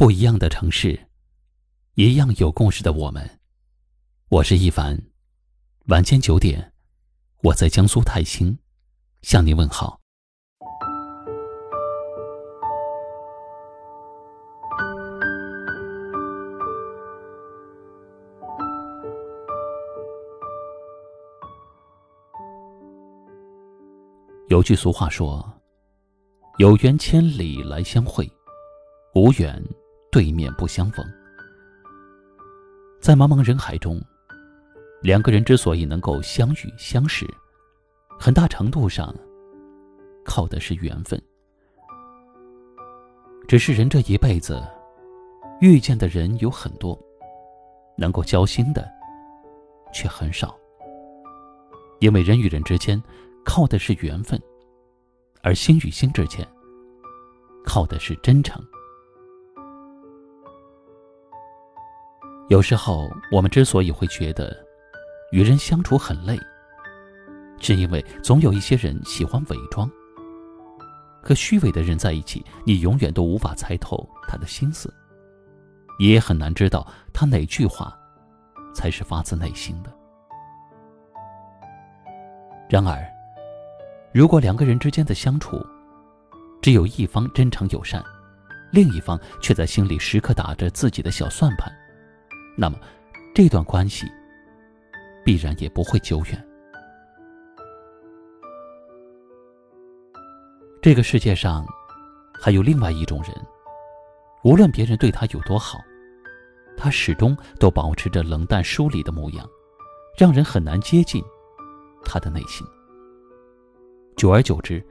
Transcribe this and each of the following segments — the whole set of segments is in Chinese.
不一样的城市，一样有故事的我们。我是一凡，晚间九点，我在江苏泰兴向您问好。有句俗话说：“有缘千里来相会。”无缘，对面不相逢。在茫茫人海中，两个人之所以能够相遇相识，很大程度上靠的是缘分。只是人这一辈子，遇见的人有很多，能够交心的却很少。因为人与人之间靠的是缘分，而心与心之间靠的是真诚。有时候，我们之所以会觉得与人相处很累，是因为总有一些人喜欢伪装。和虚伪的人在一起，你永远都无法猜透他的心思，也很难知道他哪句话才是发自内心的。然而，如果两个人之间的相处只有一方真诚友善，另一方却在心里时刻打着自己的小算盘，那么，这段关系必然也不会久远。这个世界上还有另外一种人，无论别人对他有多好，他始终都保持着冷淡疏离的模样，让人很难接近他的内心。久而久之，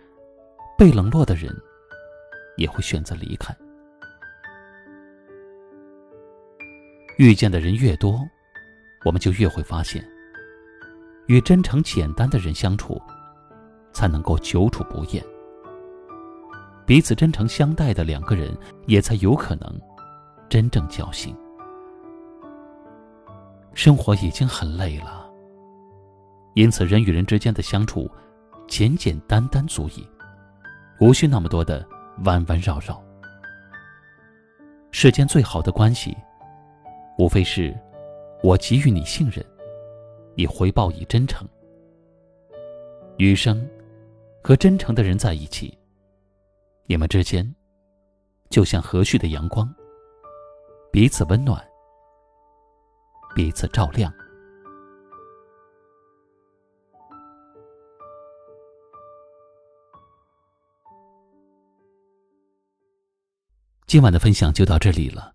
被冷落的人也会选择离开。遇见的人越多，我们就越会发现，与真诚简单的人相处，才能够久处不厌。彼此真诚相待的两个人，也才有可能真正交心。生活已经很累了，因此人与人之间的相处，简简单单足矣，无需那么多的弯弯绕绕。世间最好的关系。无非是，我给予你信任，你回报以真诚。余生，和真诚的人在一起，你们之间就像和煦的阳光，彼此温暖，彼此照亮。今晚的分享就到这里了。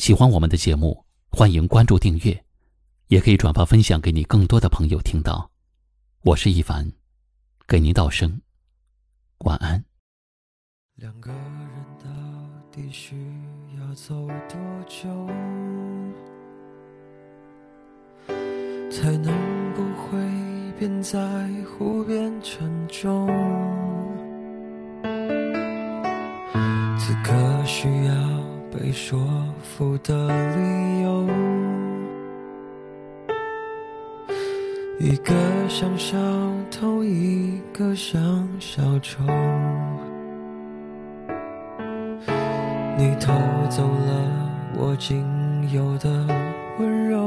喜欢我们的节目，欢迎关注订阅，也可以转发分享给你更多的朋友听到。我是一凡，给您道声晚安。两个人到底需要走多久，才能不会变在乎变沉重？此刻需要。被说服的理由，一个像小偷，一个像小丑。你偷走了我仅有的温柔，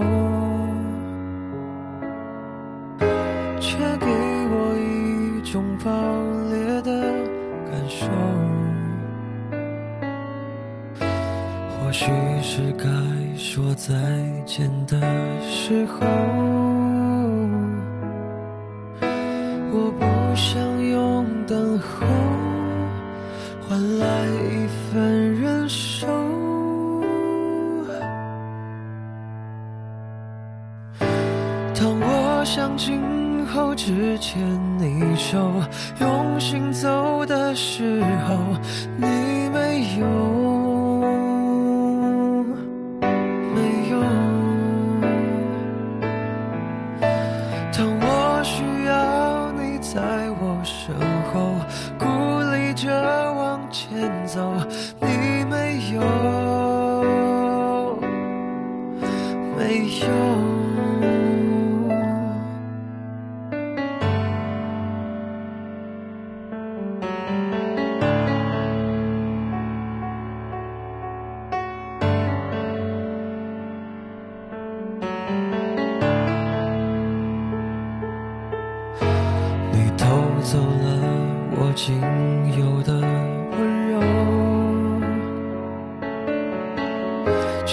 许是该说再见的时候，我不想用等候换来一份忍受。当我想今后只牵你手，用心走的时候，你没有。在我身后鼓励着往前走。你没有没有。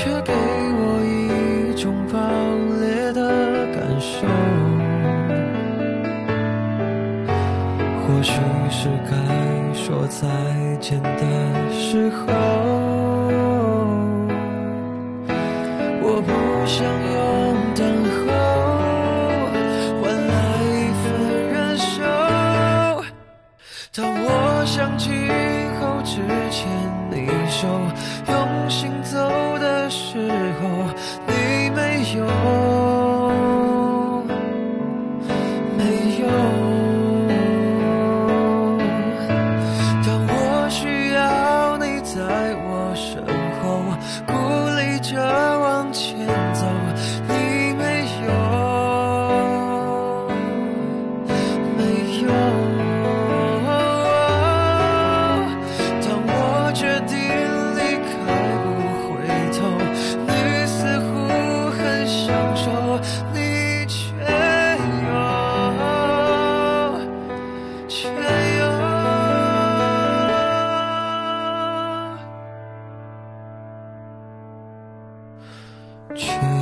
却给我一种爆裂的感受。或许是该说再见的时候我不想用等候换来一份忍受当我想起去。